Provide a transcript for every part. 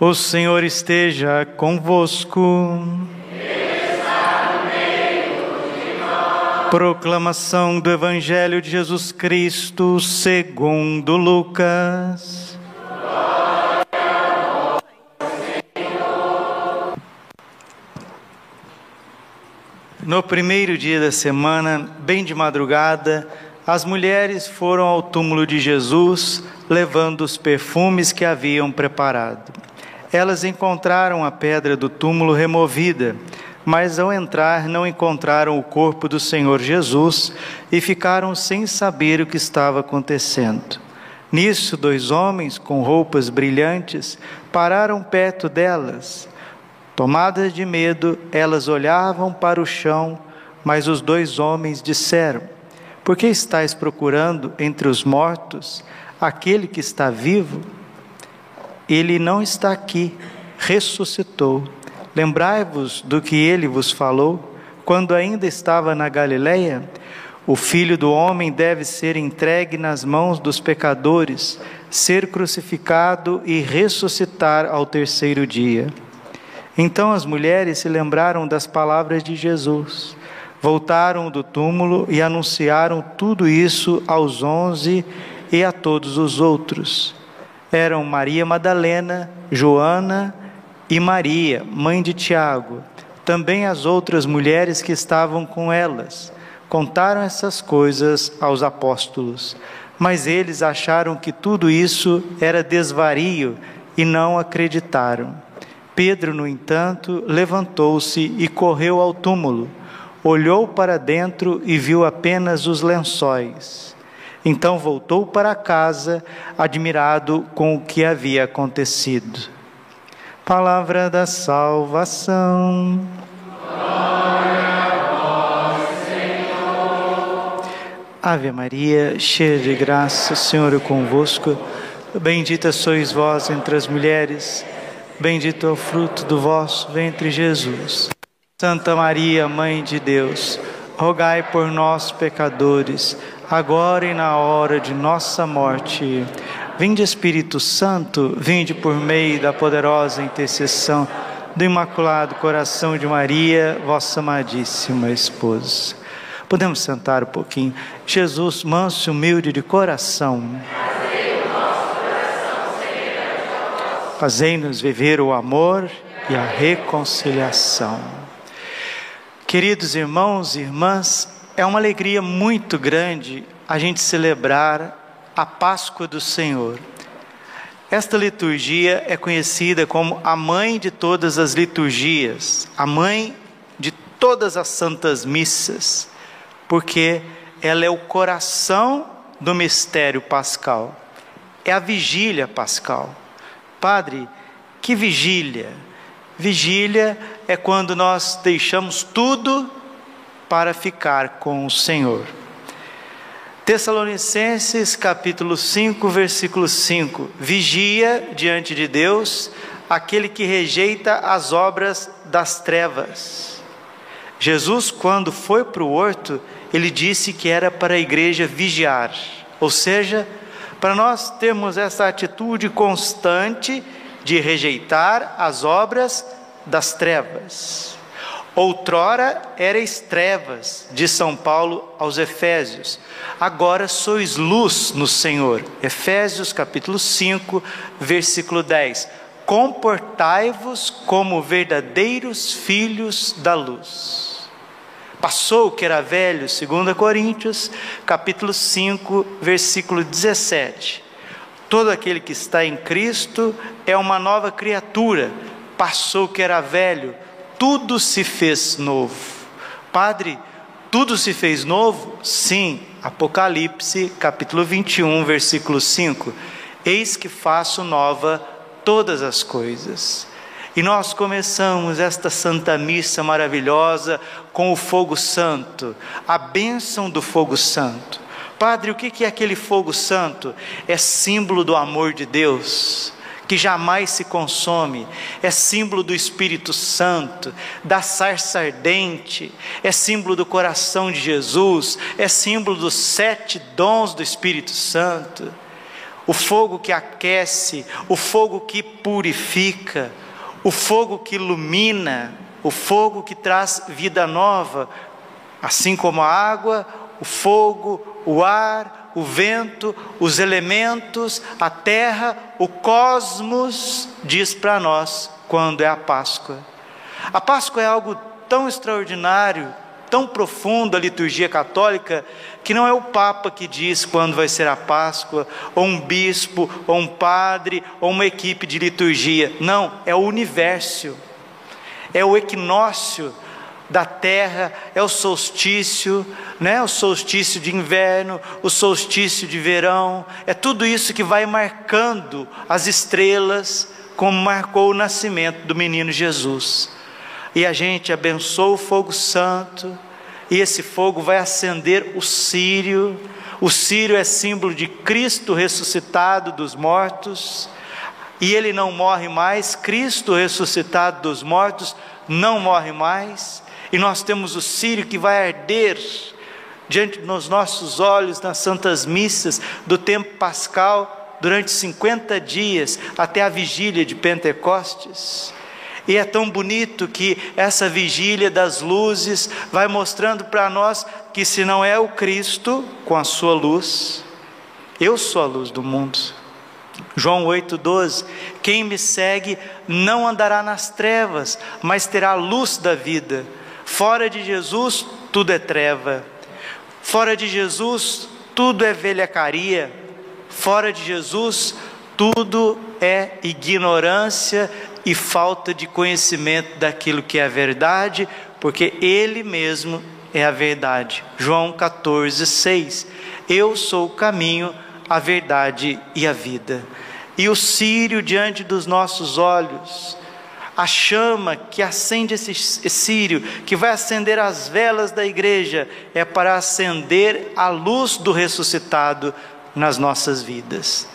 O Senhor esteja convosco. Proclamação do Evangelho de Jesus Cristo segundo Lucas. No primeiro dia da semana, bem de madrugada, as mulheres foram ao túmulo de Jesus, levando os perfumes que haviam preparado. Elas encontraram a pedra do túmulo removida, mas ao entrar não encontraram o corpo do Senhor Jesus e ficaram sem saber o que estava acontecendo. Nisso, dois homens com roupas brilhantes pararam perto delas. Tomadas de medo, elas olhavam para o chão, mas os dois homens disseram: Por que estáis procurando entre os mortos aquele que está vivo? Ele não está aqui, ressuscitou. Lembrai-vos do que ele vos falou quando ainda estava na Galileia? O filho do homem deve ser entregue nas mãos dos pecadores, ser crucificado e ressuscitar ao terceiro dia. Então as mulheres se lembraram das palavras de Jesus, voltaram do túmulo e anunciaram tudo isso aos onze e a todos os outros. Eram Maria Madalena, Joana e Maria, mãe de Tiago, também as outras mulheres que estavam com elas. Contaram essas coisas aos apóstolos, mas eles acharam que tudo isso era desvario e não acreditaram. Pedro, no entanto, levantou-se e correu ao túmulo. Olhou para dentro e viu apenas os lençóis. Então voltou para casa, admirado com o que havia acontecido. Palavra da salvação. Ave Maria, cheia de graça, o Senhor é convosco. Bendita sois vós entre as mulheres. Bendito é o fruto do vosso ventre, Jesus. Santa Maria, Mãe de Deus, rogai por nós, pecadores, agora e na hora de nossa morte. Vinde, Espírito Santo, vinde por meio da poderosa intercessão do Imaculado Coração de Maria, vossa amadíssima esposa. Podemos sentar um pouquinho. Jesus, manso e humilde de coração. Fazei-nos viver o amor e a reconciliação. Queridos irmãos e irmãs, é uma alegria muito grande a gente celebrar a Páscoa do Senhor. Esta liturgia é conhecida como a mãe de todas as liturgias, a mãe de todas as santas missas, porque ela é o coração do mistério pascal, é a vigília pascal. Padre, que vigília? Vigília é quando nós deixamos tudo para ficar com o Senhor. Tessalonicenses capítulo 5, versículo 5: Vigia diante de Deus aquele que rejeita as obras das trevas. Jesus, quando foi para o horto, ele disse que era para a igreja vigiar, ou seja, para nós termos essa atitude constante de rejeitar as obras das trevas. Outrora erais trevas, de São Paulo aos Efésios, agora sois luz no Senhor. Efésios capítulo 5, versículo 10. Comportai-vos como verdadeiros filhos da luz passou o que era velho, 2 Coríntios, capítulo 5, versículo 17. Todo aquele que está em Cristo é uma nova criatura, passou o que era velho, tudo se fez novo. Padre, tudo se fez novo? Sim, Apocalipse, capítulo 21, versículo 5. Eis que faço nova todas as coisas. E nós começamos esta Santa Missa maravilhosa com o fogo santo, a bênção do fogo santo. Padre, o que é aquele fogo santo? É símbolo do amor de Deus, que jamais se consome, é símbolo do Espírito Santo, da sarça ardente, é símbolo do coração de Jesus, é símbolo dos sete dons do Espírito Santo. o fogo que aquece, o fogo que purifica, o fogo que ilumina, o fogo que traz vida nova, assim como a água, o fogo, o ar, o vento, os elementos, a terra, o cosmos, diz para nós quando é a Páscoa. A Páscoa é algo tão extraordinário, tão profundo a liturgia católica, que não é o Papa que diz quando vai ser a Páscoa, ou um bispo, ou um padre, ou uma equipe de liturgia. Não, é o universo, é o equinócio da terra, é o solstício, né? o solstício de inverno, o solstício de verão, é tudo isso que vai marcando as estrelas, como marcou o nascimento do menino Jesus. E a gente abençoa o fogo santo, e esse fogo vai acender o sírio. O sírio é símbolo de Cristo ressuscitado dos mortos, e ele não morre mais, Cristo ressuscitado dos mortos não morre mais, e nós temos o sírio que vai arder diante dos nossos olhos nas santas missas do tempo pascal durante 50 dias até a vigília de Pentecostes. E é tão bonito que essa vigília das luzes vai mostrando para nós que se não é o Cristo com a sua luz, eu sou a luz do mundo. João 8,12: Quem me segue não andará nas trevas, mas terá a luz da vida. Fora de Jesus, tudo é treva. Fora de Jesus, tudo é velhacaria. Fora de Jesus, tudo é ignorância e falta de conhecimento daquilo que é a verdade, porque Ele mesmo é a verdade. João 14, 6. Eu sou o caminho, a verdade e a vida. E o sírio diante dos nossos olhos a chama que acende esse sírio, que vai acender as velas da igreja, é para acender a luz do ressuscitado nas nossas vidas.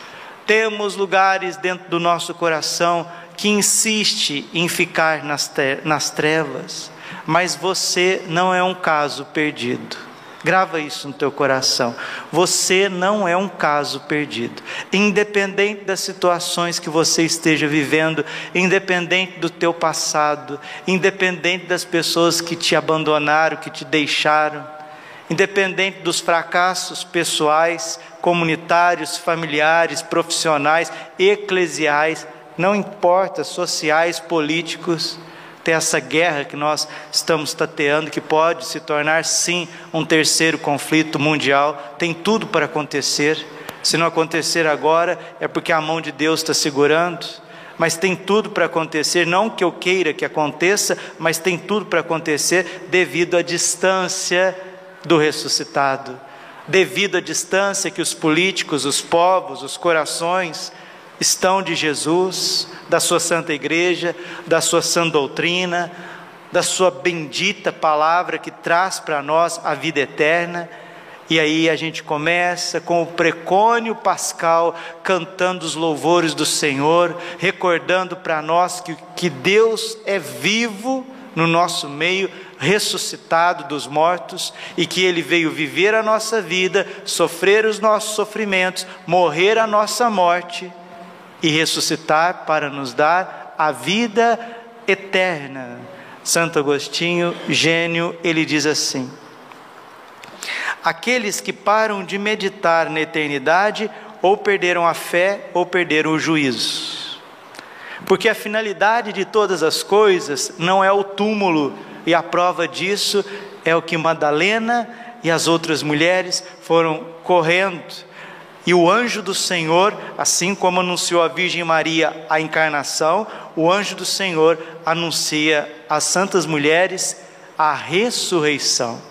Temos lugares dentro do nosso coração que insiste em ficar nas trevas, mas você não é um caso perdido. Grava isso no teu coração. Você não é um caso perdido. Independente das situações que você esteja vivendo, independente do teu passado, independente das pessoas que te abandonaram, que te deixaram, independente dos fracassos pessoais, comunitários, familiares, profissionais, eclesiais, não importa, sociais, políticos, tem essa guerra que nós estamos tateando, que pode se tornar sim um terceiro conflito mundial, tem tudo para acontecer. Se não acontecer agora, é porque a mão de Deus está segurando, mas tem tudo para acontecer, não que eu queira que aconteça, mas tem tudo para acontecer devido à distância do ressuscitado, devido à distância que os políticos, os povos, os corações, estão de Jesus, da sua santa igreja, da sua sã doutrina, da sua bendita palavra que traz para nós a vida eterna. E aí a gente começa com o precônio pascal, cantando os louvores do Senhor, recordando para nós que, que Deus é vivo no nosso meio, ressuscitado dos mortos, e que Ele veio viver a nossa vida, sofrer os nossos sofrimentos, morrer a nossa morte e ressuscitar para nos dar a vida eterna. Santo Agostinho, gênio, ele diz assim: Aqueles que param de meditar na eternidade ou perderam a fé ou perderam o juízo. Porque a finalidade de todas as coisas não é o túmulo, e a prova disso é o que Madalena e as outras mulheres foram correndo e o anjo do Senhor, assim como anunciou a Virgem Maria a encarnação, o anjo do Senhor anuncia às santas mulheres a ressurreição.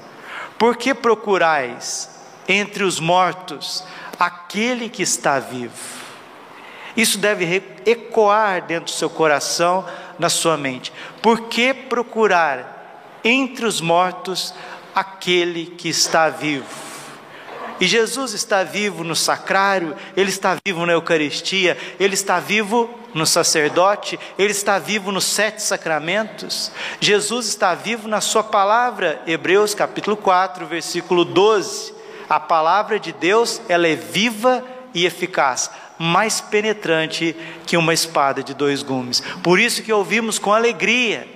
Por que procurais entre os mortos aquele que está vivo? Isso deve ecoar dentro do seu coração, na sua mente. Por que procurar entre os mortos aquele que está vivo? E Jesus está vivo no sacrário, Ele está vivo na Eucaristia, Ele está vivo no sacerdote, Ele está vivo nos sete sacramentos. Jesus está vivo na Sua palavra, Hebreus capítulo 4, versículo 12. A palavra de Deus, ela é viva e eficaz. mais penetrante que uma espada de dois gumes. Por isso que ouvimos com alegria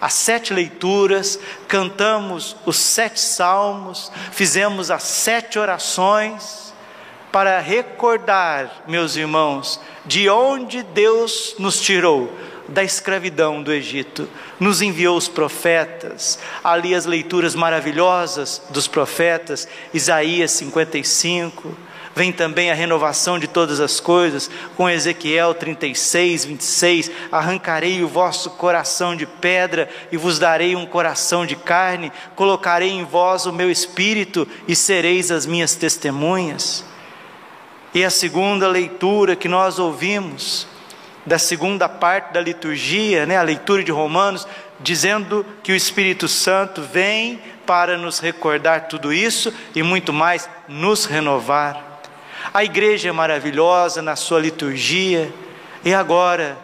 as sete leituras, cantamos os sete salmos, fizemos as sete orações para recordar, meus irmãos, de onde Deus nos tirou da escravidão do Egito, nos enviou os profetas, ali as leituras maravilhosas dos profetas, Isaías 55, vem também a renovação de todas as coisas, com Ezequiel 36, 26, arrancarei o vosso coração de pedra e vos darei um coração de carne, colocarei em vós o meu espírito e sereis as minhas testemunhas. E a segunda leitura que nós ouvimos, da segunda parte da liturgia, né, a leitura de Romanos, dizendo que o Espírito Santo vem para nos recordar tudo isso e muito mais, nos renovar. A igreja é maravilhosa na sua liturgia, e agora,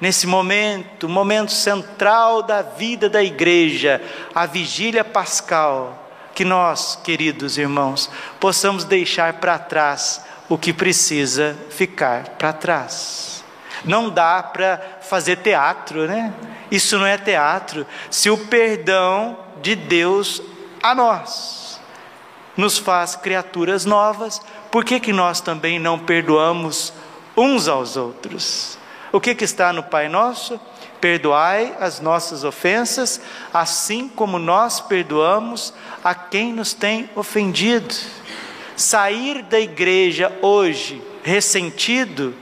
nesse momento, momento central da vida da igreja, a vigília pascal, que nós, queridos irmãos, possamos deixar para trás o que precisa ficar para trás. Não dá para fazer teatro, né? Isso não é teatro. Se o perdão de Deus a nós nos faz criaturas novas, por que, que nós também não perdoamos uns aos outros? O que, que está no Pai Nosso? Perdoai as nossas ofensas, assim como nós perdoamos a quem nos tem ofendido. Sair da igreja hoje ressentido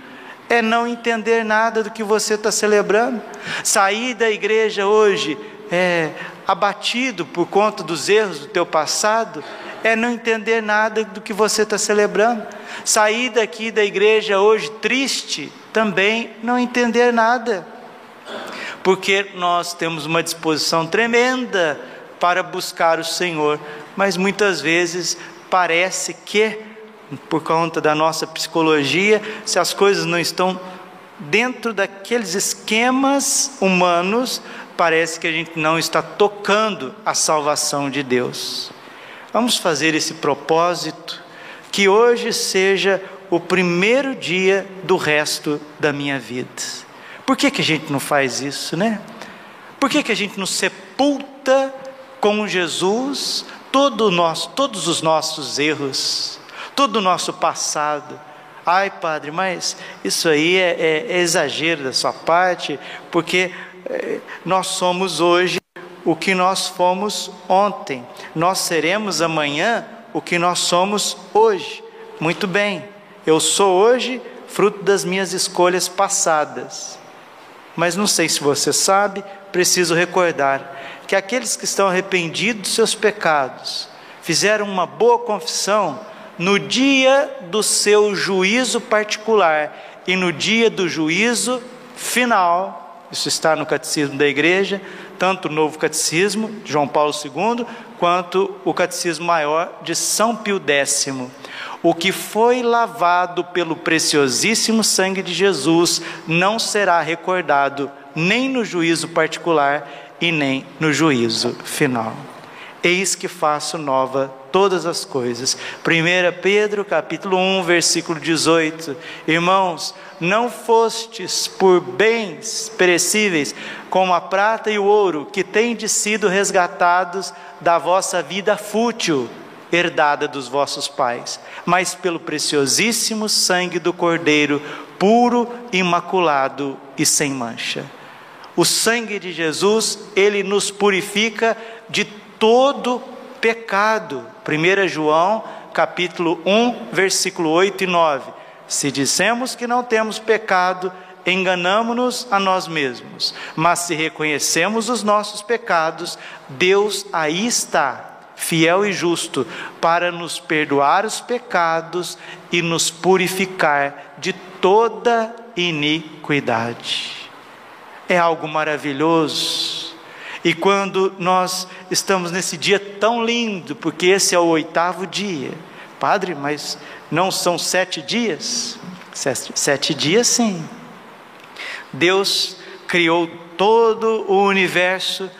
é não entender nada do que você está celebrando. Sair da igreja hoje é abatido por conta dos erros do teu passado, é não entender nada do que você está celebrando. Sair daqui da igreja hoje triste, também não entender nada. Porque nós temos uma disposição tremenda para buscar o Senhor, mas muitas vezes parece que por conta da nossa psicologia, se as coisas não estão dentro daqueles esquemas humanos, parece que a gente não está tocando a salvação de Deus. Vamos fazer esse propósito, que hoje seja o primeiro dia do resto da minha vida. Por que, que a gente não faz isso, né? Por que, que a gente não sepulta com Jesus todo nosso, todos os nossos erros? todo o nosso passado. Ai, padre, mas isso aí é, é, é exagero da sua parte, porque é, nós somos hoje o que nós fomos ontem, nós seremos amanhã o que nós somos hoje. Muito bem, eu sou hoje fruto das minhas escolhas passadas. Mas não sei se você sabe, preciso recordar que aqueles que estão arrependidos dos seus pecados, fizeram uma boa confissão, no dia do seu juízo particular e no dia do juízo final, isso está no catecismo da igreja, tanto o novo catecismo de João Paulo II, quanto o catecismo maior de São Pio X. O que foi lavado pelo preciosíssimo sangue de Jesus não será recordado nem no juízo particular e nem no juízo final. Eis que faço nova todas as coisas. 1 Pedro capítulo 1, versículo 18. Irmãos, não fostes por bens perecíveis, como a prata e o ouro, que tendes sido resgatados da vossa vida fútil, herdada dos vossos pais, mas pelo preciosíssimo sangue do Cordeiro, puro, imaculado e sem mancha. O sangue de Jesus, ele nos purifica de todo pecado. 1 João, capítulo 1, versículo 8 e 9. Se dissemos que não temos pecado, enganamos-nos a nós mesmos. Mas se reconhecemos os nossos pecados, Deus aí está, fiel e justo, para nos perdoar os pecados e nos purificar de toda iniquidade. É algo maravilhoso e quando nós estamos nesse dia tão lindo, porque esse é o oitavo dia, Padre, mas não são sete dias? Sete, sete dias, sim. Deus criou todo o universo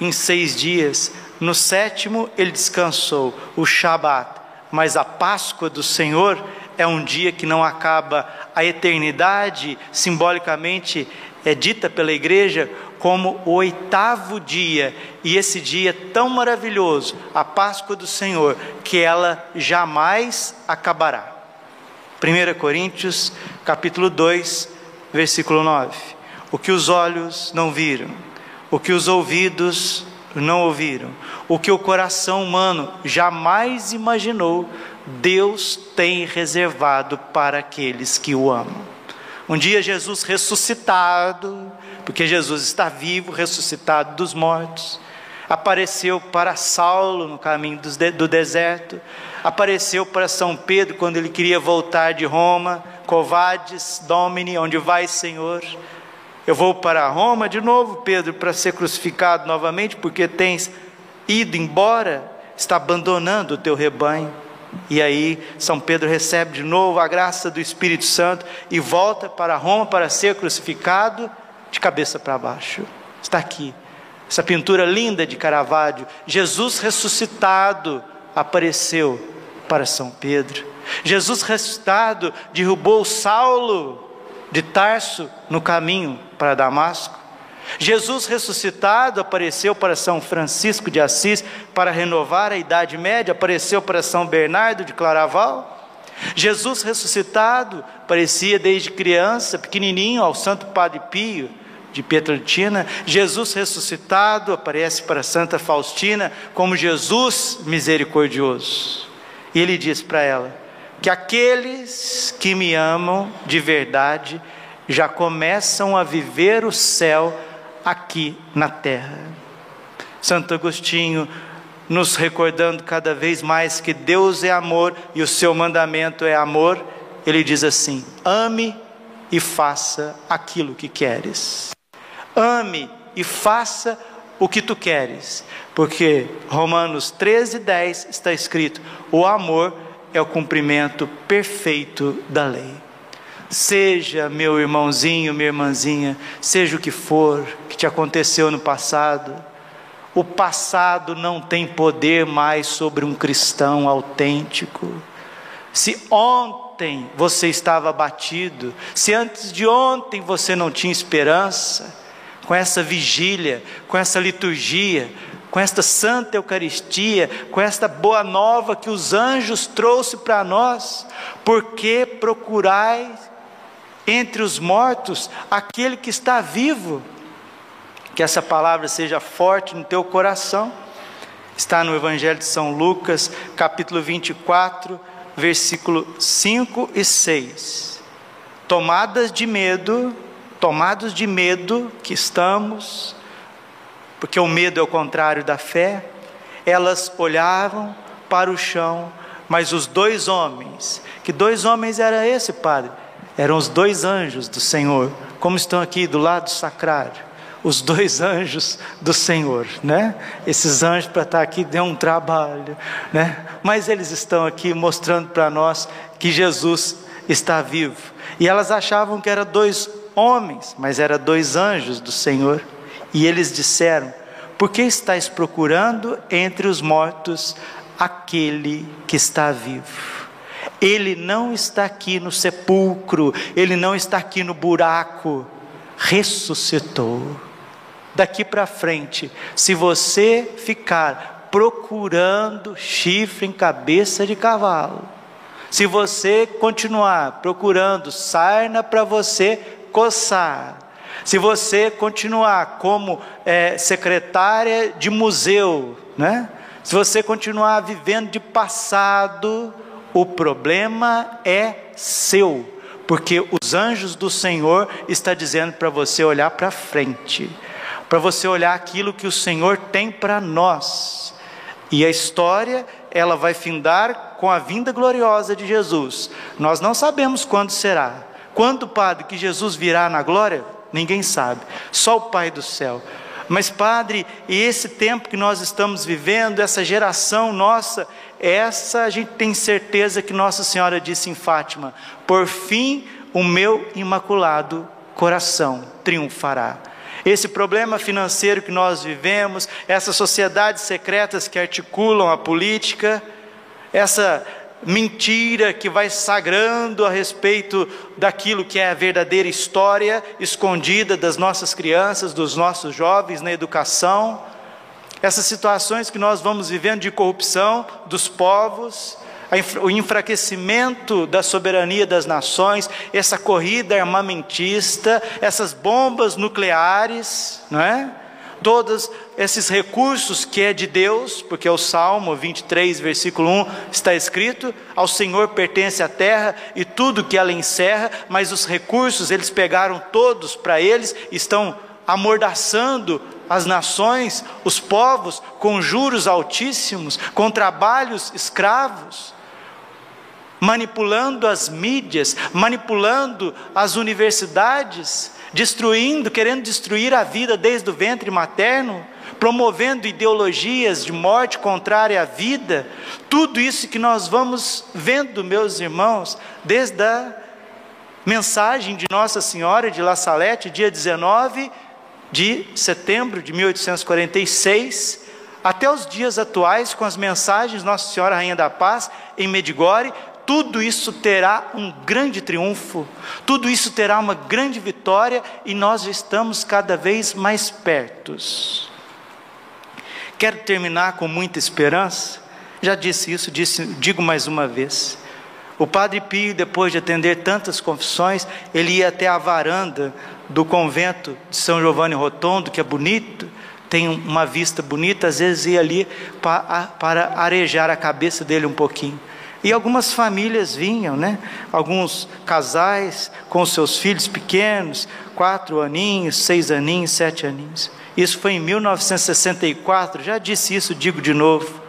em seis dias. No sétimo, ele descansou, o Shabat. Mas a Páscoa do Senhor é um dia que não acaba, a eternidade simbolicamente é dita pela igreja como o oitavo dia, e esse dia tão maravilhoso, a Páscoa do Senhor, que ela jamais acabará. 1 Coríntios, capítulo 2, versículo 9. O que os olhos não viram, o que os ouvidos não ouviram, o que o coração humano jamais imaginou, Deus tem reservado para aqueles que o amam. Um dia Jesus ressuscitado, porque Jesus está vivo, ressuscitado dos mortos, apareceu para Saulo no caminho do deserto, apareceu para São Pedro quando ele queria voltar de Roma, Covades Domini, onde vai, Senhor? Eu vou para Roma de novo, Pedro, para ser crucificado novamente, porque tens ido embora, está abandonando o teu rebanho. E aí São Pedro recebe de novo a graça do Espírito Santo e volta para Roma para ser crucificado de cabeça para baixo. Está aqui. Essa pintura linda de Caravaggio, Jesus ressuscitado apareceu para São Pedro. Jesus ressuscitado derrubou Saulo de Tarso no caminho para Damasco. Jesus ressuscitado apareceu para São Francisco de Assis para renovar a Idade Média, apareceu para São Bernardo de Claraval. Jesus ressuscitado aparecia desde criança, pequenininho, ao Santo Padre Pio de Pietrelcina. Jesus ressuscitado aparece para Santa Faustina como Jesus misericordioso. E ele diz para ela que aqueles que me amam de verdade já começam a viver o céu aqui na terra. Santo Agostinho, nos recordando cada vez mais que Deus é amor e o seu mandamento é amor, ele diz assim: ame e faça aquilo que queres. Ame e faça o que tu queres, porque Romanos 13, 10 está escrito: o amor é o cumprimento perfeito da lei. Seja meu irmãozinho, minha irmãzinha, seja o que for que te aconteceu no passado, o passado não tem poder mais sobre um cristão autêntico. Se ontem você estava abatido, se antes de ontem você não tinha esperança, com essa vigília, com essa liturgia, com esta santa Eucaristia, com esta boa nova que os anjos trouxe para nós, porque procurais entre os mortos aquele que está vivo. Que essa palavra seja forte no teu coração. Está no Evangelho de São Lucas, capítulo 24, versículo 5 e 6. Tomadas de medo, tomados de medo que estamos, porque o medo é o contrário da fé, elas olhavam para o chão, mas os dois homens, que dois homens era esse, padre? eram os dois anjos do Senhor, como estão aqui do lado sacrário, os dois anjos do Senhor, né? Esses anjos para estar aqui deu um trabalho, né? Mas eles estão aqui mostrando para nós que Jesus está vivo. E elas achavam que eram dois homens, mas eram dois anjos do Senhor. E eles disseram: Por que estáis procurando entre os mortos aquele que está vivo? Ele não está aqui no sepulcro, ele não está aqui no buraco, ressuscitou. Daqui para frente, se você ficar procurando chifre em cabeça de cavalo, se você continuar procurando sarna para você coçar, se você continuar como é, secretária de museu, né? se você continuar vivendo de passado, o problema é seu, porque os anjos do Senhor está dizendo para você olhar para frente, para você olhar aquilo que o Senhor tem para nós. E a história, ela vai findar com a vinda gloriosa de Jesus. Nós não sabemos quando será. Quando, Padre, que Jesus virá na glória? Ninguém sabe. Só o Pai do céu. Mas, Padre, e esse tempo que nós estamos vivendo, essa geração nossa, essa a gente tem certeza que Nossa Senhora disse em Fátima: por fim, o meu imaculado coração triunfará. Esse problema financeiro que nós vivemos, essas sociedades secretas que articulam a política, essa mentira que vai sagrando a respeito daquilo que é a verdadeira história escondida das nossas crianças, dos nossos jovens na educação, essas situações que nós vamos vivendo de corrupção dos povos, o enfraquecimento da soberania das nações, essa corrida armamentista, essas bombas nucleares, não é? Todos esses recursos que é de Deus, porque o Salmo 23, versículo 1 está escrito: Ao Senhor pertence a terra e tudo que ela encerra, mas os recursos eles pegaram todos para eles, estão amordaçando as nações, os povos, com juros altíssimos, com trabalhos escravos manipulando as mídias, manipulando as universidades, destruindo, querendo destruir a vida desde o ventre materno, promovendo ideologias de morte contrária à vida, tudo isso que nós vamos vendo, meus irmãos, desde a mensagem de Nossa Senhora de La Salette, dia 19 de setembro de 1846, até os dias atuais, com as mensagens Nossa Senhora Rainha da Paz em Medigore, tudo isso terá um grande triunfo, tudo isso terá uma grande vitória e nós estamos cada vez mais pertos. Quero terminar com muita esperança, já disse isso, disse, digo mais uma vez. O Padre Pio, depois de atender tantas confissões, ele ia até a varanda do convento de São Giovanni Rotondo, que é bonito, tem uma vista bonita, às vezes ia ali para arejar a cabeça dele um pouquinho. E algumas famílias vinham, né? Alguns casais com seus filhos pequenos, quatro aninhos, seis aninhos, sete aninhos. Isso foi em 1964, já disse isso, digo de novo.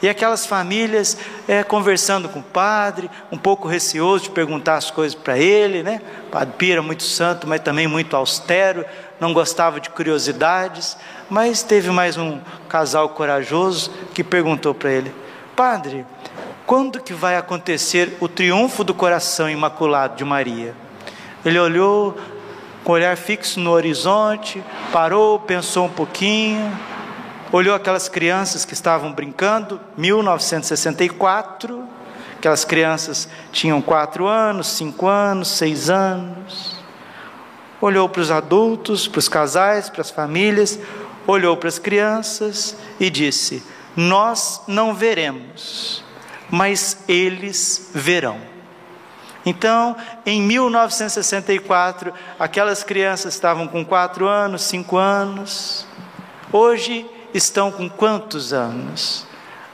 E aquelas famílias é, conversando com o padre, um pouco receoso de perguntar as coisas para ele, né? O padre Pira, muito santo, mas também muito austero, não gostava de curiosidades. Mas teve mais um casal corajoso que perguntou para ele: Padre, quando que vai acontecer o triunfo do coração imaculado de Maria? Ele olhou com o olhar fixo no horizonte, parou, pensou um pouquinho, olhou aquelas crianças que estavam brincando, 1964, aquelas crianças tinham quatro anos, cinco anos, seis anos. Olhou para os adultos, para os casais, para as famílias, olhou para as crianças e disse: Nós não veremos mas eles verão. Então, em 1964, aquelas crianças estavam com quatro anos, cinco anos. Hoje estão com quantos anos?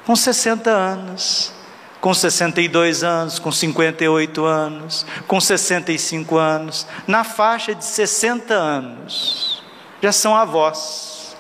Com 60 anos, com 62 anos, com 58 anos, com 65 anos, na faixa de 60 anos. Já são avós.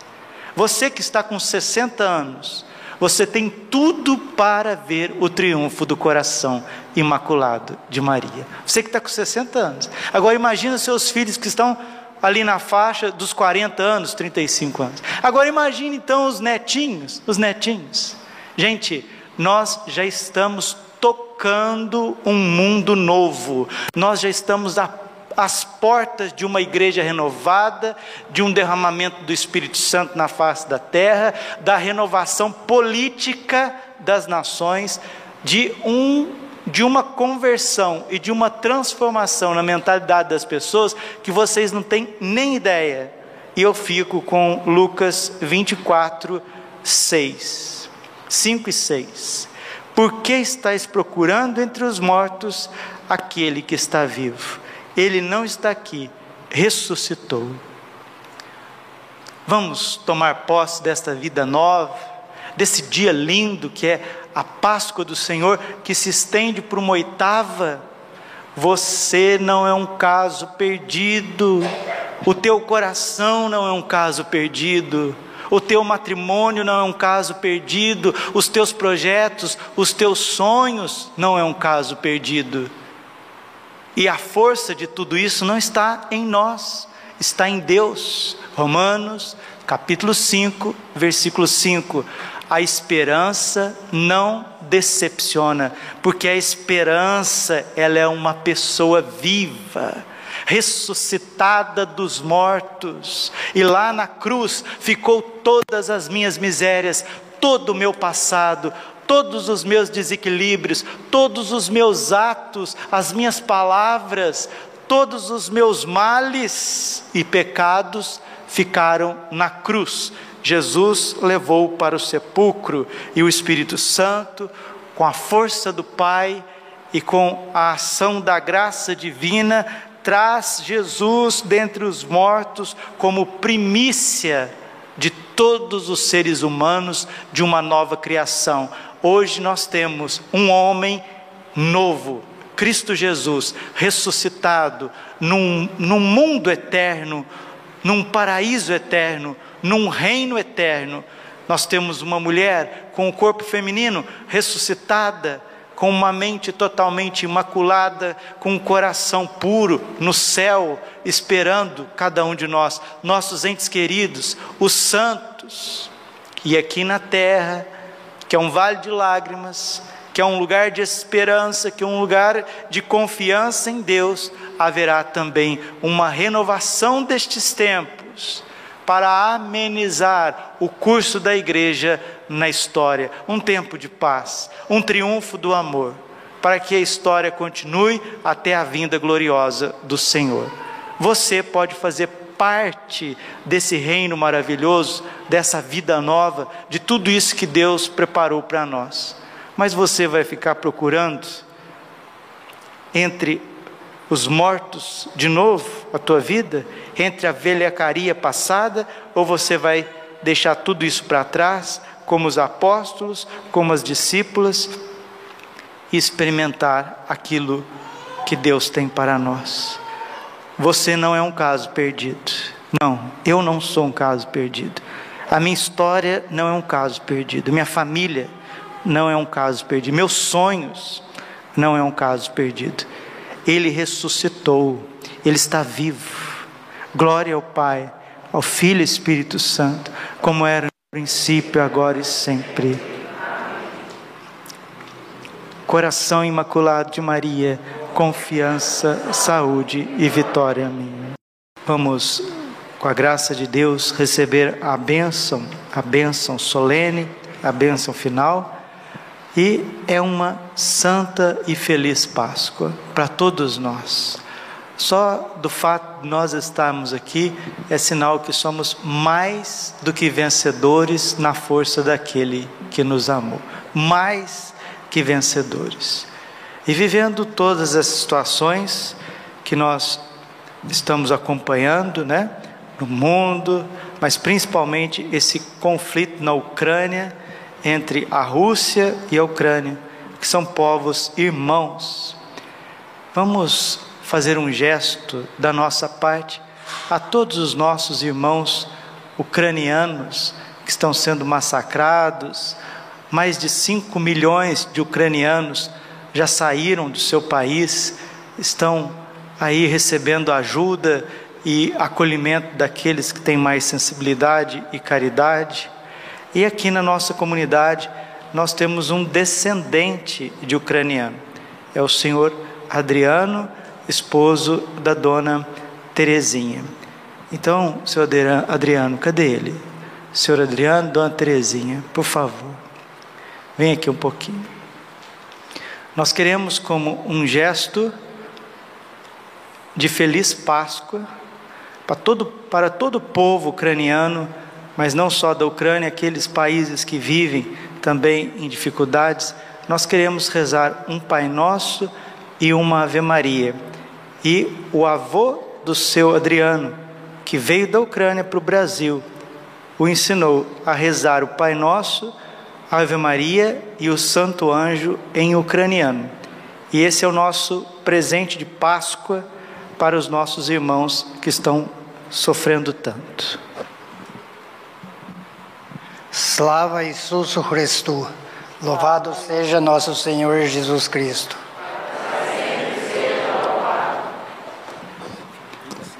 Você que está com 60 anos, você tem tudo para ver o triunfo do coração imaculado de Maria. Você que está com 60 anos. Agora imagina seus filhos que estão ali na faixa dos 40 anos, 35 anos. Agora imagine então os netinhos, os netinhos. Gente, nós já estamos tocando um mundo novo. Nós já estamos a as portas de uma igreja renovada, de um derramamento do Espírito Santo na face da terra, da renovação política das nações, de um de uma conversão e de uma transformação na mentalidade das pessoas que vocês não têm nem ideia. E eu fico com Lucas 24, 6. 5 e 6. Por que estáis procurando entre os mortos aquele que está vivo? Ele não está aqui, ressuscitou. Vamos tomar posse desta vida nova, desse dia lindo que é a Páscoa do Senhor, que se estende por uma oitava. Você não é um caso perdido, o teu coração não é um caso perdido, o teu matrimônio não é um caso perdido, os teus projetos, os teus sonhos não é um caso perdido. E a força de tudo isso não está em nós, está em Deus. Romanos, capítulo 5, versículo 5. A esperança não decepciona, porque a esperança, ela é uma pessoa viva, ressuscitada dos mortos, e lá na cruz ficou todas as minhas misérias, todo o meu passado, todos os meus desequilíbrios, todos os meus atos, as minhas palavras, todos os meus males e pecados ficaram na cruz. Jesus levou para o sepulcro e o Espírito Santo, com a força do Pai e com a ação da graça divina, traz Jesus dentre os mortos como primícia de todos os seres humanos de uma nova criação. Hoje nós temos um homem novo, Cristo Jesus, ressuscitado, num, num mundo eterno, num paraíso eterno, num reino eterno. Nós temos uma mulher com o corpo feminino ressuscitada, com uma mente totalmente imaculada, com um coração puro no céu, esperando cada um de nós, nossos entes queridos, os santos. E aqui na terra, que é um vale de lágrimas, que é um lugar de esperança, que é um lugar de confiança em Deus, haverá também uma renovação destes tempos para amenizar o curso da igreja na história, um tempo de paz, um triunfo do amor, para que a história continue até a vinda gloriosa do Senhor. Você pode fazer parte desse reino maravilhoso, dessa vida nova, de tudo isso que Deus preparou para nós. Mas você vai ficar procurando entre os mortos de novo a tua vida, entre a velhacaria passada, ou você vai deixar tudo isso para trás, como os apóstolos, como as discípulas, e experimentar aquilo que Deus tem para nós. Você não é um caso perdido. Não, eu não sou um caso perdido. A minha história não é um caso perdido. Minha família não é um caso perdido. Meus sonhos não é um caso perdido. Ele ressuscitou, ele está vivo. Glória ao Pai, ao Filho e Espírito Santo, como era no princípio, agora e sempre. Coração imaculado de Maria, confiança, saúde e vitória minha. Vamos, com a graça de Deus, receber a bênção, a bênção solene, a bênção final e é uma santa e feliz Páscoa para todos nós. Só do fato de nós estarmos aqui é sinal que somos mais do que vencedores na força daquele que nos amou. Mais que vencedores. E vivendo todas as situações que nós estamos acompanhando, né, no mundo, mas principalmente esse conflito na Ucrânia, entre a Rússia e a Ucrânia, que são povos irmãos. Vamos fazer um gesto da nossa parte a todos os nossos irmãos ucranianos que estão sendo massacrados. Mais de 5 milhões de ucranianos já saíram do seu país, estão aí recebendo ajuda e acolhimento daqueles que têm mais sensibilidade e caridade. E aqui na nossa comunidade, nós temos um descendente de ucraniano. É o senhor Adriano, esposo da dona Terezinha. Então, senhor Adriano, cadê ele? Senhor Adriano, dona Terezinha, por favor, vem aqui um pouquinho. Nós queremos, como um gesto de feliz Páscoa, para todo, para todo o povo ucraniano, mas não só da Ucrânia, aqueles países que vivem também em dificuldades, nós queremos rezar um Pai Nosso e uma Ave Maria. E o avô do seu Adriano, que veio da Ucrânia para o Brasil, o ensinou a rezar o Pai Nosso, Ave Maria e o Santo Anjo em ucraniano. E esse é o nosso presente de Páscoa para os nossos irmãos que estão sofrendo tanto. Slava Isusu Cristo. Louvado seja nosso Senhor Jesus Cristo.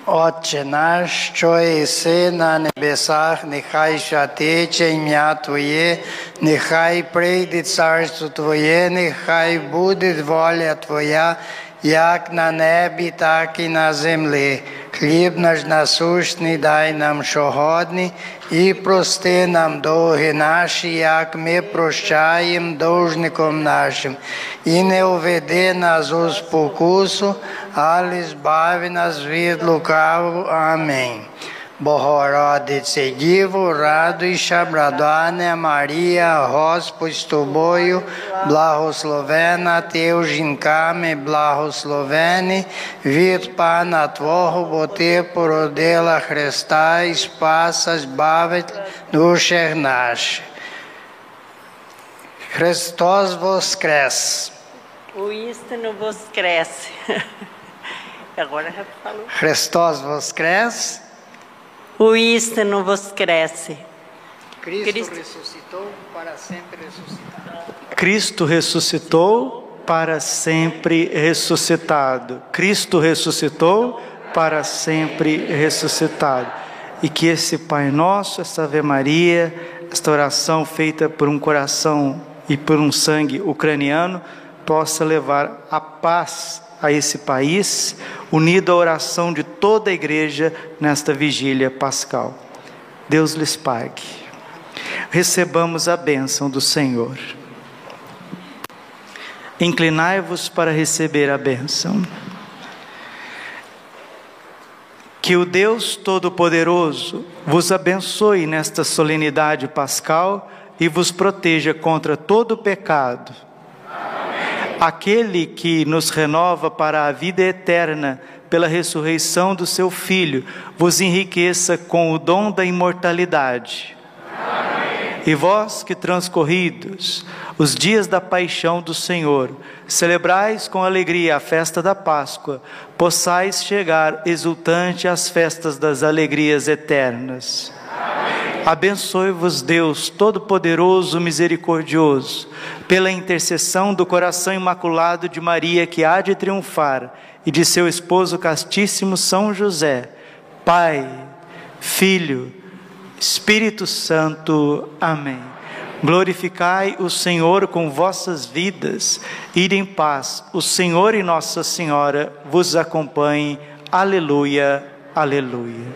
Отче наш, що іси на небесах, нехай святиться ім'я Твоє, нехай прийде царство Твоє, нехай буде воля Твоя, як на небі, так і на землі. Хліб наш насущний дай нам щогодні, і прости нам довги наші, як ми прощаємо должником нашим. І не уведи нас у спокусу, але збави нас від лукаву. Амінь. Богородице Діво, радуйся, брадане Марія, Господь з тобою, благословена ти у жінками, благословений від Пана Твого, бо Ти породила Христа і Спаса, збавить душах наших. Христос воскрес! Voskresce. Agora. Христос воскрес! O istino voskresce. Cristo, Cristo. ressuscitou para sempre ressuscitar. Cristo ressuscitou para sempre ressuscitado. Cristo ressuscitou para sempre ressuscitado. E que esse Pai Nosso, essa Ave Maria, esta oração feita por um coração e por um sangue ucraniano, possa levar a paz a esse país, unido à oração de toda a igreja nesta vigília pascal. Deus lhes pague. Recebamos a bênção do Senhor. Inclinai-vos para receber a bênção. Que o Deus Todo-Poderoso vos abençoe nesta solenidade pascal e vos proteja contra todo pecado. Aquele que nos renova para a vida eterna pela ressurreição do seu Filho, vos enriqueça com o dom da imortalidade. E vós que transcorridos os dias da paixão do Senhor, celebrais com alegria a festa da Páscoa, possais chegar exultante às festas das alegrias eternas. Abençoe-vos, Deus Todo-Poderoso, Misericordioso, pela intercessão do coração imaculado de Maria, que há de triunfar, e de seu esposo castíssimo São José, Pai, Filho, Espírito Santo. Amém. Glorificai o Senhor com vossas vidas, ide em paz. O Senhor e Nossa Senhora vos acompanhem. Aleluia, aleluia.